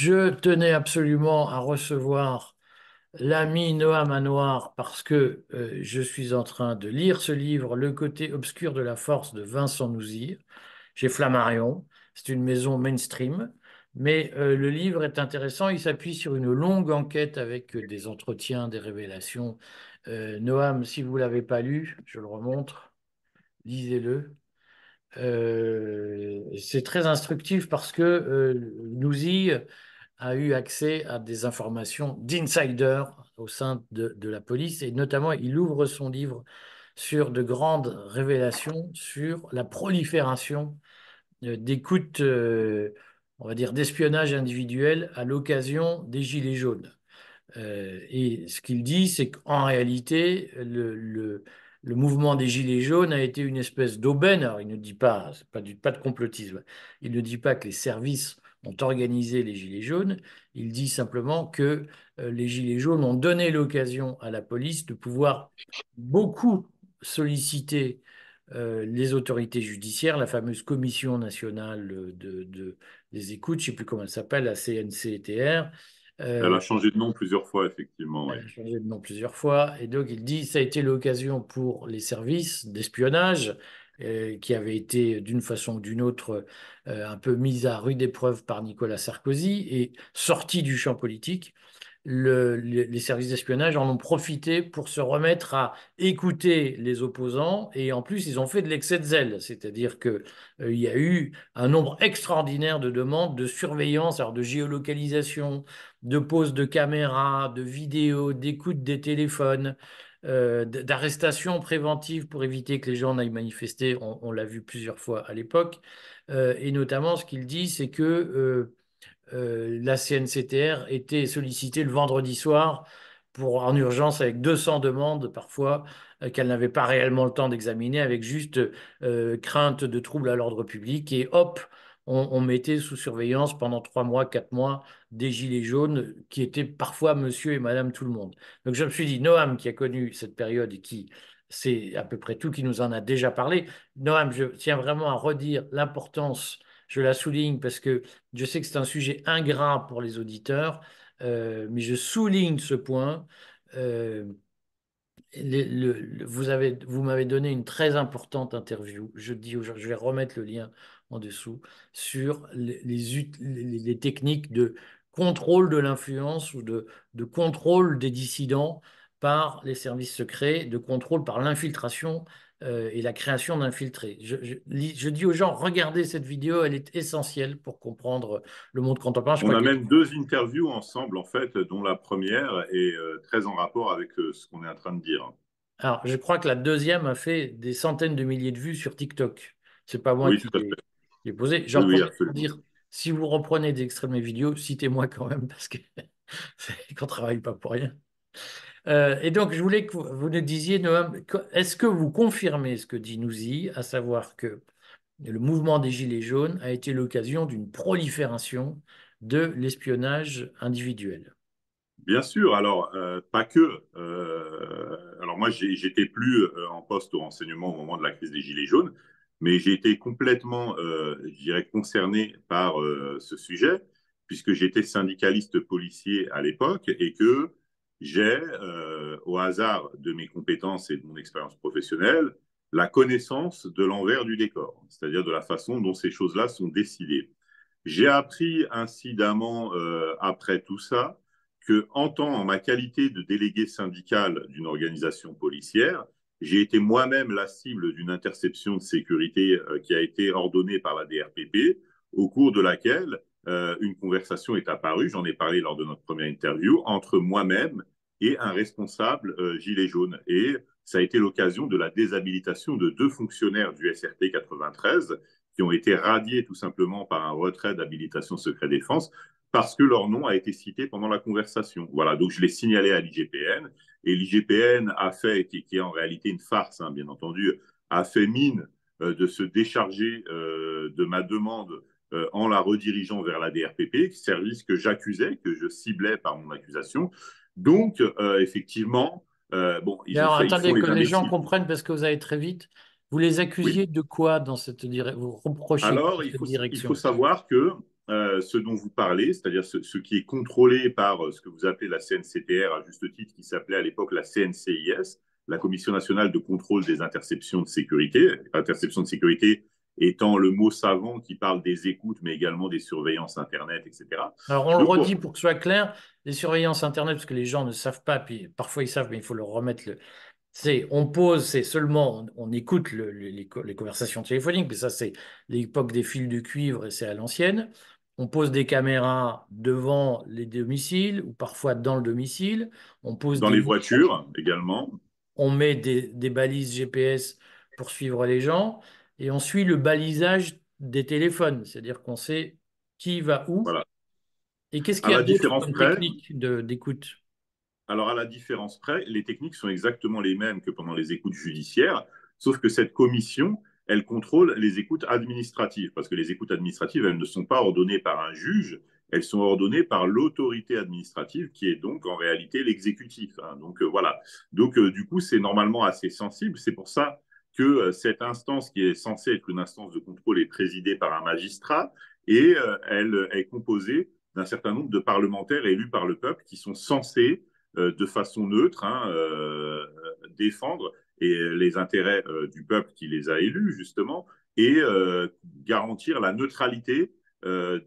Je tenais absolument à recevoir l'ami Noam Manoir parce que euh, je suis en train de lire ce livre, Le côté obscur de la force de Vincent Nouzir, chez Flammarion. C'est une maison mainstream, mais euh, le livre est intéressant. Il s'appuie sur une longue enquête avec des entretiens, des révélations. Euh, Noam, si vous ne l'avez pas lu, je le remontre, lisez-le. Euh, c'est très instructif parce que euh, Nouzi a eu accès à des informations d'insider au sein de, la police et notamment il ouvre son livre sur de grandes révélations sur la prolifération euh, d'écoutes, euh, on va dire, d'espionnage individuel à l'occasion des Gilets jaunes. Euh, et ce qu'il dit, c'est qu'en réalité, le, le mouvement des Gilets jaunes a été une espèce d'aubaine. Alors, il ne dit pas, pas, du, pas de complotisme, il ne dit pas que les services ont organisé les Gilets jaunes, il dit simplement que euh, les Gilets jaunes ont donné l'occasion à la police de pouvoir beaucoup solliciter euh, les autorités judiciaires, la fameuse commission nationale de, de des écoutes, je ne sais plus comment elle s'appelle, la CNCTR, euh, elle a changé de nom plusieurs fois, effectivement. Elle a changé de nom plusieurs fois. Et donc, il dit ça a été l'occasion pour les services d'espionnage euh, qui avaient été, d'une façon ou d'une autre, euh, un peu mis à rude épreuve par Nicolas Sarkozy et sortis du champ politique le, les services d'espionnage en ont profité pour se remettre à écouter les opposants et en plus ils ont fait de l'excès de zèle, c'est-à-dire qu'il euh, y a eu un nombre extraordinaire de demandes de surveillance, alors de géolocalisation, de pose de caméras, de vidéos, d'écoute des téléphones. Euh, d'arrestation préventive pour éviter que les gens n'aillent manifester, on, l'a vu plusieurs fois à l'époque, euh, et notamment ce qu'il dit, c'est que euh, la CNCTR était sollicitée le vendredi soir pour, en urgence avec 200 demandes parfois qu'elle n'avait pas réellement le temps d'examiner avec juste crainte de troubles à l'ordre public. Et hop, on, mettait sous surveillance pendant trois mois, quatre mois des gilets jaunes qui étaient parfois monsieur et madame tout le monde. Donc je me suis dit, Noam qui a connu cette période et qui c'est à peu près tout qui nous en a déjà parlé, Noam, je tiens vraiment à redire l'importance je la souligne parce que je sais que c'est un sujet ingrat pour les auditeurs, euh, mais je souligne ce point. Euh, vous vous m'avez donné une très importante interview. Je vais remettre le lien en dessous sur les, techniques de contrôle de l'influence ou de, contrôle des dissidents par les services secrets, de contrôle par l'infiltration euh, et la création d'infiltrés. Je, je, dis aux gens, regardez cette vidéo, elle est essentielle pour comprendre le monde contemporain. On a même deux interviews ensemble, en fait, dont la première est euh, très en rapport avec euh, ce qu'on est en train de dire. Alors, je crois que la deuxième a fait des centaines de milliers de vues sur TikTok. C'est pas moi qui l'ai posé. J'en oui, pour dire, si vous reprenez des extraits de mes vidéos, citez-moi quand même, parce qu'on ne travaille pas pour rien. Euh, et donc, je voulais que vous nous disiez, Noam, est-ce que vous confirmez ce que dit Nouzi, à savoir que le mouvement des Gilets jaunes a été l'occasion d'une prolifération de l'espionnage individuel? Bien sûr, alors euh, pas que. Euh, alors moi, j'étais plus en poste au renseignement au moment de la crise des Gilets jaunes, mais j'ai été complètement, je dirais, concerné par ce sujet, puisque j'étais syndicaliste policier à l'époque et que j'ai, euh, au hasard de mes compétences et de mon expérience professionnelle, la connaissance de l'envers du décor, c'est-à-dire de la façon dont ces choses-là sont décidées. J'ai appris incidemment, euh, après tout ça, que en tant en ma qualité de délégué syndical d'une organisation policière, j'ai été moi-même la cible d'une interception de sécurité euh, qui a été ordonnée par la DRPP, au cours de laquelle euh, une conversation est apparue, j'en ai parlé lors de notre première interview, entre moi-même et un responsable euh, gilet jaune. Et ça a été l'occasion de la déshabilitation de deux fonctionnaires du SRT 93 qui ont été radiés tout simplement par un retrait d'habilitation secret défense parce que leur nom a été cité pendant la conversation. Voilà, donc je l'ai signalé à l'IGPN et l'IGPN a fait, qui, est en réalité une farce, hein, bien entendu, a fait mine euh, de se décharger de ma demande en la redirigeant vers la DRPP, service que j'accusais, que je ciblais par mon accusation. Donc, euh, effectivement, euh, bon, ils Alors, attendez que les gens comprennent parce que vous allez très vite. Vous les accusiez de quoi dans cette direction Vous reprochez Alors, il faut, il faut savoir que euh, ce dont vous parlez, c'est-à-dire ce, ce, qui est contrôlé par euh, ce que vous appelez la CNCTR, à juste titre, qui s'appelait à l'époque la CNCIS, la Commission nationale de contrôle des interceptions de sécurité. Interception de sécurité étant le mot savant qui parle des écoutes, mais également des surveillances Internet, etc. Alors on le redit pour que ce soit clair, les surveillances Internet, parce que les gens ne savent pas, puis parfois ils savent, mais il faut leur remettre le... C'est, on pose, c'est seulement, on, écoute les, les, conversations téléphoniques, mais ça c'est l'époque des fils de cuivre et c'est à l'ancienne. On pose des caméras devant les domiciles ou parfois dans le domicile. On pose dans les voitures également. On met des, des balises GPS pour suivre les gens et on suit le balisage des téléphones, c'est-à-dire qu'on sait qui va où. Et qu'est-ce qu'il y a d'autre comme technique d'écoute Alors, à la différence près, les techniques sont exactement les mêmes que pendant les écoutes judiciaires, sauf que cette commission, elle contrôle les écoutes administratives, parce que les écoutes administratives, elles ne sont pas ordonnées par un juge, elles sont ordonnées par l'autorité administrative, qui est donc en réalité l'exécutif. Hein. Donc euh, voilà. Donc euh, du coup, c'est normalement assez sensible. C'est pour ça que euh, cette instance qui est censée être une instance de contrôle est présidée par un magistrat et euh, elle est composée d'un certain nombre de parlementaires élus par le peuple qui sont censés, euh, de façon neutre, hein, défendre les intérêts du peuple qui les a élus, justement, et garantir la neutralité dans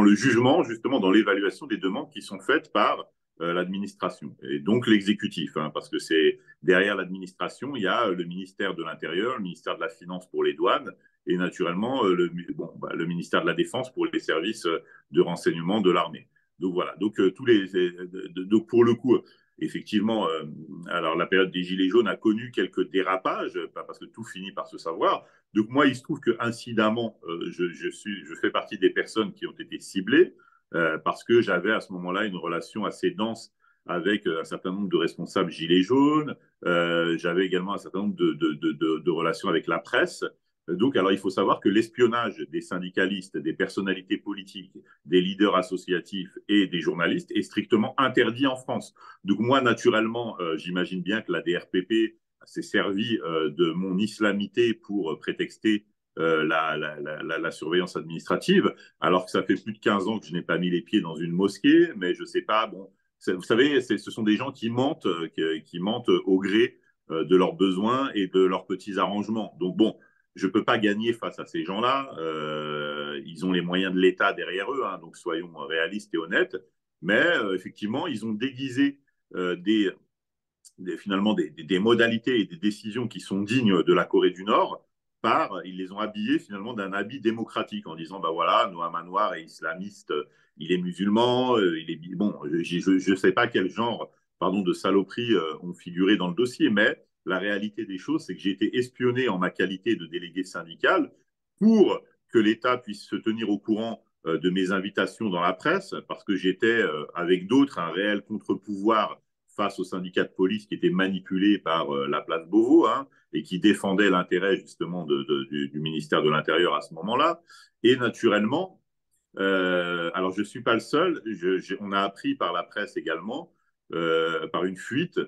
le jugement, justement, dans l'évaluation des demandes qui sont faites par euh, l'administration et donc l'exécutif, hein, parce que c'est derrière l'administration, il y a le ministère de l'Intérieur, le ministère de la Finance pour les douanes et naturellement euh, le, bon, bah, le ministère de la Défense pour les services euh, de renseignement de l'armée. Donc voilà, donc tous les, donc pour le coup, effectivement, alors la période des gilets jaunes a connu quelques dérapages, parce que tout finit par se savoir. Donc moi, il se trouve que incidemment, je, je, suis, je fais partie des personnes qui ont été ciblées. Euh, parce que j'avais à ce moment-là une relation assez dense avec euh, un certain nombre de responsables gilets jaunes. Euh, j'avais également un certain nombre de, relations avec la presse. Donc, alors, il faut savoir que l'espionnage des syndicalistes, des personnalités politiques, des leaders associatifs et des journalistes est strictement interdit en France. Donc, moi, naturellement, j'imagine bien que la DRPP s'est servi de mon islamité pour prétexter euh, la, la, la, surveillance administrative, alors que ça fait plus de 15 ans que je n'ai pas mis les pieds dans une mosquée, mais je ne sais pas, bon, vous savez, ce sont des gens qui mentent, euh, qui, mentent au gré euh, de leurs besoins et de leurs petits arrangements. Donc bon, je ne peux pas gagner face à ces gens-là. ils ont les moyens de l'État derrière eux, hein, donc soyons réalistes et honnêtes. Mais effectivement, ils ont déguisé des, finalement des, modalités et des décisions qui sont dignes de la Corée du Nord ils les ont habillés finalement d'un habit démocratique en disant bah voilà, Noam Noir est islamiste, il est musulman, euh, il est bon, je ne sais pas quel genre pardon de saloperies euh, ont figuré dans le dossier, mais la réalité des choses, c'est que j'ai été espionné en ma qualité de délégué syndical pour que l'État puisse se tenir au courant euh, de mes invitations dans la presse, parce que j'étais avec d'autres un réel contre-pouvoir face aux syndicats de police qui étaient manipulés par euh, la place Beauvau hein, et qui défendaient l'intérêt justement du, ministère de l'Intérieur à ce moment-là. Et naturellement, euh, alors je ne suis pas le seul, on a appris par la presse également, euh, par une fuite,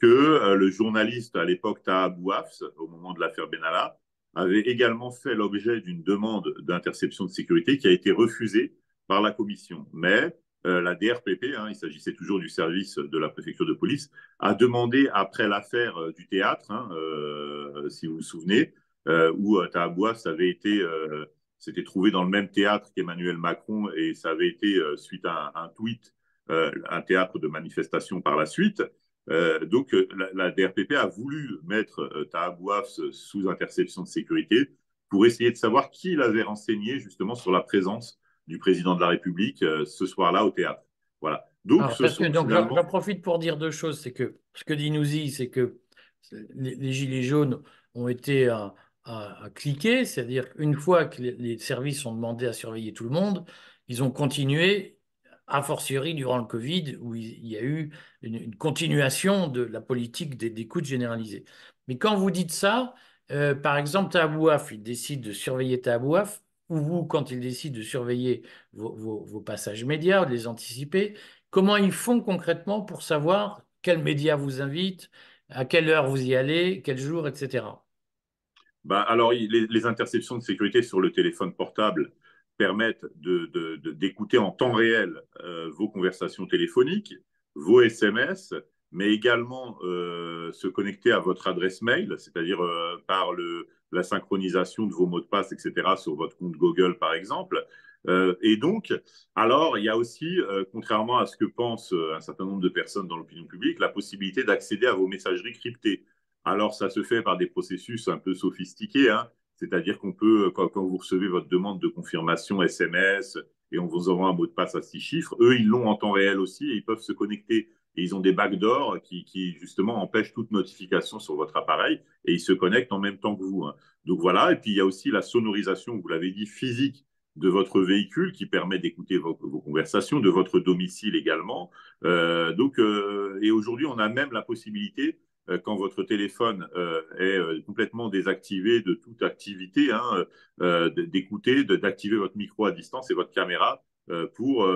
que le journaliste à l'époque Taha Bouafs, au moment de l'affaire Benalla, avait également fait l'objet d'une demande d'interception de sécurité qui a été refusée par la commission. Mais la DRPP, hein, il s'agissait toujours du service de la préfecture de police, a demandé après l'affaire euh, du théâtre, hein, euh, si vous vous souvenez, où Tahabouaf s'était trouvé dans le même théâtre qu'Emmanuel Macron et ça avait été suite à un, tweet, un théâtre de manifestation par la suite. donc la, DRPP a voulu mettre Tahabouaf sous interception de sécurité pour essayer de savoir qui l'avait renseigné justement sur la présence du président de la République euh, ce soir-là au théâtre. Voilà. Donc, j'en profite pour dire deux choses. C'est que ce que dit Nouzi, c'est que les, gilets jaunes ont été à, cliquer, c'est-à-dire qu'une fois que les, services ont demandé à surveiller tout le monde, ils ont continué, a fortiori durant le Covid, où il, y a eu une, continuation de la politique des, des généralisées. Mais quand vous dites ça, euh, par exemple, Tabouaf, il décide de surveiller Tabouaf, ou vous, quand ils décident de surveiller vos, passages médias, de les anticiper, comment ils font concrètement pour savoir quels médias vous invitent, à quelle heure vous y allez, quel jour, etc. bah, alors, les, interceptions de sécurité sur le téléphone portable permettent d'écouter en temps réel euh, vos conversations téléphoniques, vos SMS, mais également euh, se connecter à votre adresse mail, c'est-à-dire euh, par le, la synchronisation de vos mots de passe, etc., sur votre compte Google, par exemple. et donc, alors, il y a aussi, contrairement à ce que pensent un certain nombre de personnes dans l'opinion publique, la possibilité d'accéder à vos messageries cryptées. Alors, ça se fait par des processus un peu sophistiqués, hein. c'est-à-dire qu'on peut, quand, vous recevez votre demande de confirmation SMS et on vous envoie un mot de passe à six chiffres, eux, ils l'ont en temps réel aussi et ils peuvent se connecter. Et ils ont des backdoors qui, qui, justement, empêchent toute notification sur votre appareil et ils se connectent en même temps que vous. Hein. Donc voilà, et puis il y a aussi la sonorisation, vous l'avez dit, physique de votre véhicule qui permet d'écouter vos, conversations, de votre domicile également. Euh, donc, euh, et aujourd'hui, on a même la possibilité euh, quand votre téléphone est complètement désactivé de toute activité, hein, d'écouter, d'activer votre micro à distance et votre caméra pour,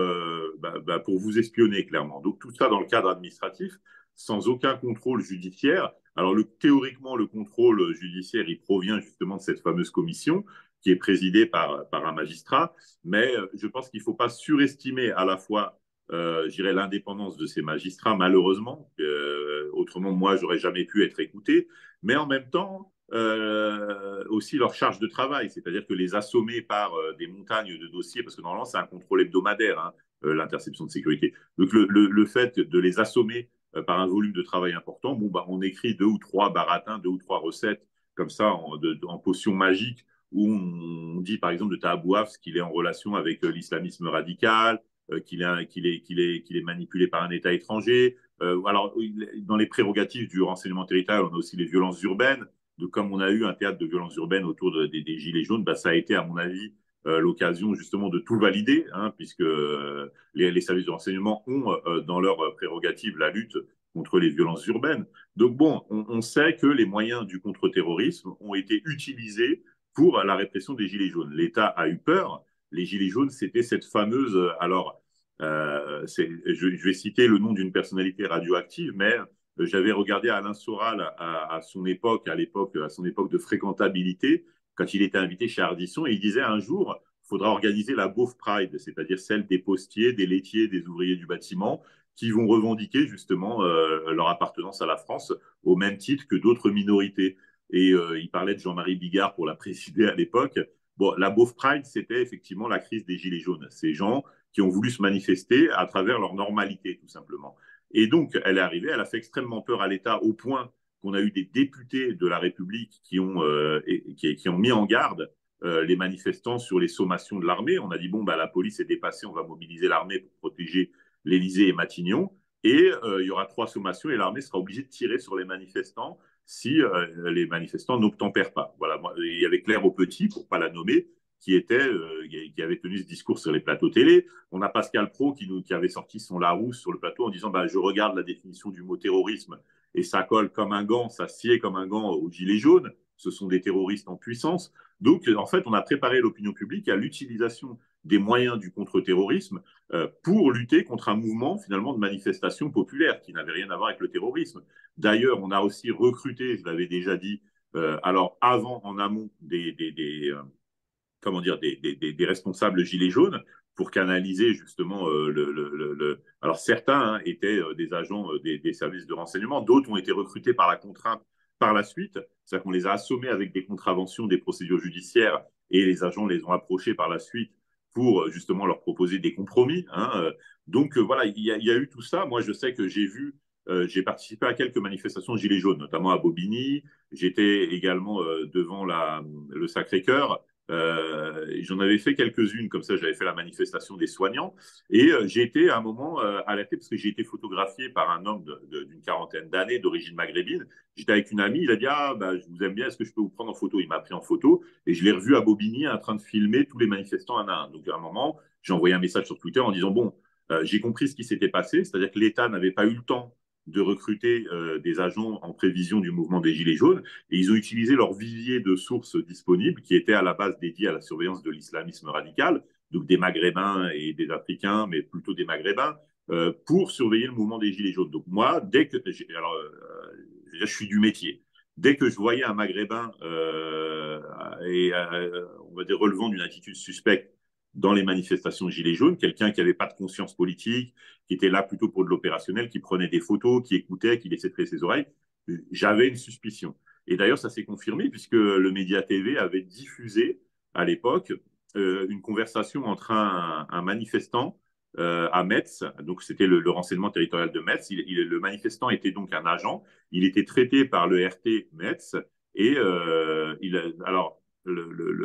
bah, bah, pour vous espionner clairement. Donc tout ça dans le cadre administratif, sans aucun contrôle judiciaire. Alors le, théoriquement, le contrôle judiciaire, il provient justement de cette fameuse commission qui est présidée par, par un magistrat, mais je pense qu'il ne faut pas surestimer à la fois euh, j'irais l'indépendance de ces magistrats, malheureusement. Euh, autrement, moi, j'aurais jamais pu être écouté. Mais en même temps, euh, aussi leur charge de travail, c'est-à-dire que les assommer par euh, des montagnes de dossiers, parce que normalement, c'est un contrôle hebdomadaire, hein, euh, l'interception de sécurité. Donc, le, le, le, fait de les assommer par un volume de travail important, bon, bah, on écrit deux ou trois baratins, deux ou trois recettes comme ça en, de, en potion magique où on dit par exemple de Tahabouaf qu'il est en relation avec l'islamisme radical, qu'il est, qu'il est, qu'il est, qu'il est manipulé par un État étranger. Alors, dans les prérogatives du renseignement territorial, on a aussi les violences urbaines. Comme on a eu un théâtre de violences urbaines autour des, Gilets jaunes, bah, ça a été, à mon avis, euh, l'occasion justement de tout valider, hein, puisque les, services de renseignement ont dans leurs prérogatives la lutte contre les violences urbaines. Donc bon, on, sait que les moyens du contre-terrorisme ont été utilisés pour la répression des Gilets jaunes. L'État a eu peur. Les Gilets jaunes, c'était cette fameuse, alors euh, je, vais citer le nom d'une personnalité radioactive, mais euh, j'avais regardé Alain Soral à, son époque, à l'époque, à son époque de fréquentabilité, quand il était invité chez Ardisson, et il disait un jour, il faudra organiser la Beauf Pride, c'est-à-dire celle des postiers, des laitiers, des ouvriers du bâtiment, qui vont revendiquer justement euh, leur appartenance à la France au même titre que d'autres minorités. Et il parlait de Jean-Marie Bigard pour la présider à l'époque. Bon, la Beauf Pride, c'était effectivement la crise des Gilets jaunes. Ces gens qui ont voulu se manifester à travers leur normalité, tout simplement. Et donc, elle est arrivée, elle a fait extrêmement peur à l'État au point qu'on a eu des députés de la République qui ont, euh, qui, ont mis en garde euh, les manifestants sur les sommations de l'armée. On a dit, bon, bah, la police est dépassée, on va mobiliser l'armée pour protéger l'Élysée et Matignon. Et euh, il y aura trois sommations et l'armée sera obligée de tirer sur les manifestants si les manifestants n'obtempèrent pas. Voilà, il y avait Claire au petit, pour pas la nommer, qui était, euh, qui avait tenu ce discours sur les plateaux télé. On a Pascal Pro qui, qui avait sorti son Larousse sur le plateau en disant bah, Je regarde la définition du mot terrorisme et ça colle comme un gant, ça sied comme un gant aux gilets jaunes. Ce sont des terroristes en puissance. Donc, en fait, on a préparé l'opinion publique à l'utilisation des moyens du contre-terrorisme euh, pour lutter contre un mouvement finalement de manifestation populaire qui n'avait rien à voir avec le terrorisme. D'ailleurs, on a aussi recruté, je l'avais déjà dit, euh, alors avant, en amont, des, comment dire, des, des, des, responsables gilets jaunes pour canaliser justement euh, le, le, le, Alors certains hein, étaient euh, des agents euh, des, des, services de renseignement, d'autres ont été recrutés par la contrainte par la suite, c'est-à-dire qu'on les a assommés avec des contraventions des procédures judiciaires et les agents les ont approchés par la suite pour justement leur proposer des compromis. Hein. Donc voilà, il y, y, a, eu tout ça. Moi, je sais que j'ai vu, euh, j'ai participé à quelques manifestations Gilets jaunes, notamment à Bobigny. J'étais également euh, devant la, le Sacré-Cœur. Euh, J'en avais fait quelques-unes, comme ça j'avais fait la manifestation des soignants. Et euh, j'ai été à un moment euh, alerté parce que j'ai été photographié par un homme d'une quarantaine d'années d'origine maghrébine. J'étais avec une amie, il a dit Ah, bah, je vous aime bien, est-ce que je peux vous prendre en photo? Il m'a pris en photo et je l'ai revu à Bobigny en train de filmer tous les manifestants un à un. Donc à un moment, j'ai envoyé un message sur Twitter en disant Bon, euh, j'ai compris ce qui s'était passé, c'est-à-dire que l'État n'avait pas eu le temps de recruter euh, des agents en prévision du mouvement des Gilets jaunes. Et ils ont utilisé leur vivier de sources disponibles, qui était à la base dédié à la surveillance de l'islamisme radical, donc des Maghrébins et des Africains, mais plutôt des Maghrébins, euh, pour surveiller le mouvement des Gilets jaunes. Donc moi, dès que... Alors, euh, je suis du métier. dès que je voyais un Maghrébin et on va dire relevant d'une attitude suspecte dans les manifestations Gilets jaunes, quelqu'un qui n'avait pas de conscience politique, qui était là plutôt pour de l'opérationnel, qui prenait des photos, qui écoutait, qui laissait traiter ses oreilles, j'avais une suspicion. Et d'ailleurs, ça s'est confirmé puisque le Média TV avait diffusé à l'époque euh, une conversation entre un, manifestant euh, à Metz, donc c'était le, renseignement territorial de Metz. le manifestant était donc un agent, il était traité par le RT Metz et euh, il, alors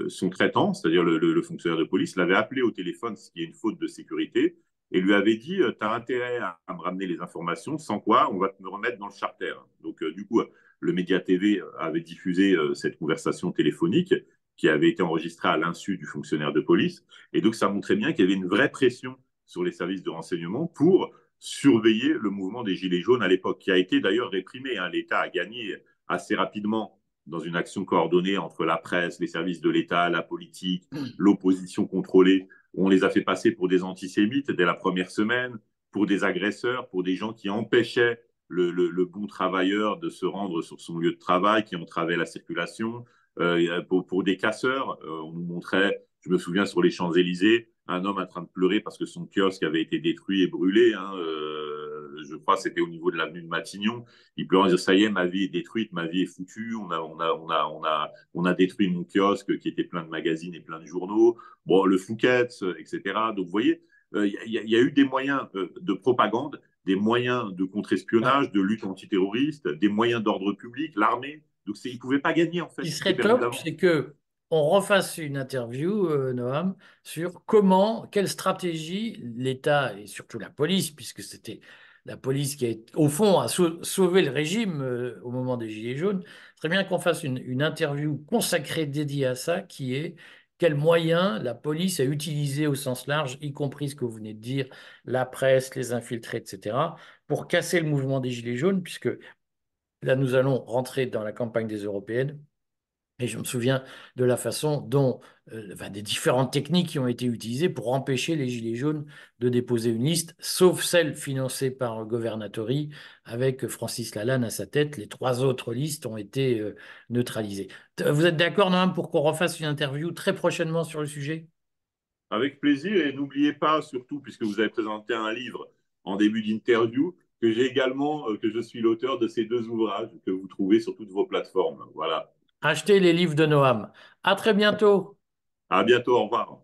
son traitant, c'est-à-dire le, fonctionnaire de police, l'avait appelé au téléphone, ce qui est une faute de sécurité, et lui avait dit Tu as intérêt à, me ramener les informations, sans quoi on va te me remettre dans le charter. Donc, du coup, le Média TV avait diffusé cette conversation téléphonique qui avait été enregistrée à l'insu du fonctionnaire de police. Et donc, ça montrait bien qu'il y avait une vraie pression sur les services de renseignement pour surveiller le mouvement des Gilets jaunes à l'époque, qui a été d'ailleurs réprimé. Hein. L'État a gagné assez rapidement dans une action coordonnée entre la presse, les services de l'État, la politique, l'opposition contrôlée. On les a fait passer pour des antisémites dès la première semaine, pour des agresseurs, pour des gens qui empêchaient le, bon travailleur de se rendre sur son lieu de travail, qui entravaient la circulation. Euh, pour, des casseurs, euh, on nous montrait, je me souviens sur les Champs-Élysées, un homme en train de pleurer parce que son kiosque avait été détruit et brûlé. Hein, euh, je crois, c'était au niveau de l'avenue de Matignon. Il pleurait en disant, ça y est, ma vie est détruite, ma vie est foutue. On a, on a, on a, on a, on a détruit mon kiosque qui était plein de magazines et plein de journaux. Bon, le Fouquet, etc. Donc, vous voyez, il y, a eu des moyens de propagande, des moyens de contre-espionnage, de lutte antiterroriste, des moyens d'ordre public, l'armée. Donc, il ne pouvait pas gagner, en fait. Qui serait top, c'est que on refasse une interview, euh, Noam, sur comment, quelle stratégie l'État et surtout la police, puisque c'était la police qui, a, au fond, a sauvé le régime euh, au moment des Gilets jaunes. Très bien qu'on fasse une, une, interview consacrée dédiée à ça, qui est quels moyens la police a utilisé au sens large, y compris ce que vous venez de dire, la presse, les infiltrés, etc., pour casser le mouvement des Gilets jaunes, puisque là, nous allons rentrer dans la campagne des européennes. Et je me souviens de la façon dont, euh, des différentes techniques qui ont été utilisées pour empêcher les Gilets jaunes de déposer une liste, sauf celle financée par Governatori, avec Francis Lalanne à sa tête. Les trois autres listes ont été euh, neutralisées. Vous êtes d'accord, Noam, pour qu'on refasse une interview très prochainement sur le sujet? Avec plaisir. Et n'oubliez pas, surtout, puisque vous avez présenté un livre en début d'interview, que j'ai également, euh, que je suis l'auteur de ces deux ouvrages que vous trouvez sur toutes vos plateformes. Voilà. Achetez les livres de Noam. À très bientôt. À bientôt. Au revoir.